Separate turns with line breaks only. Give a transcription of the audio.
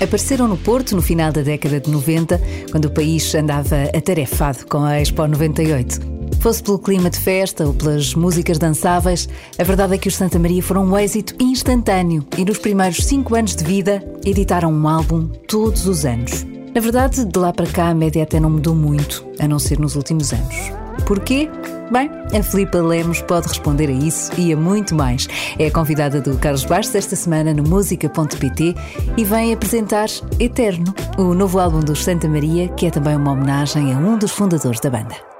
Apareceram no Porto no final da década de 90, quando o país andava atarefado com a Expo 98. Fosse pelo clima de festa ou pelas músicas dançáveis, a verdade é que os Santa Maria foram um êxito instantâneo e nos primeiros cinco anos de vida editaram um álbum todos os anos. Na verdade, de lá para cá a média até não mudou muito, a não ser nos últimos anos. Porquê? Bem, a Filipa Lemos pode responder a isso e a muito mais. É a convidada do Carlos Bastos esta semana no música.pt e vem apresentar Eterno, o novo álbum dos Santa Maria, que é também uma homenagem a um dos fundadores da banda.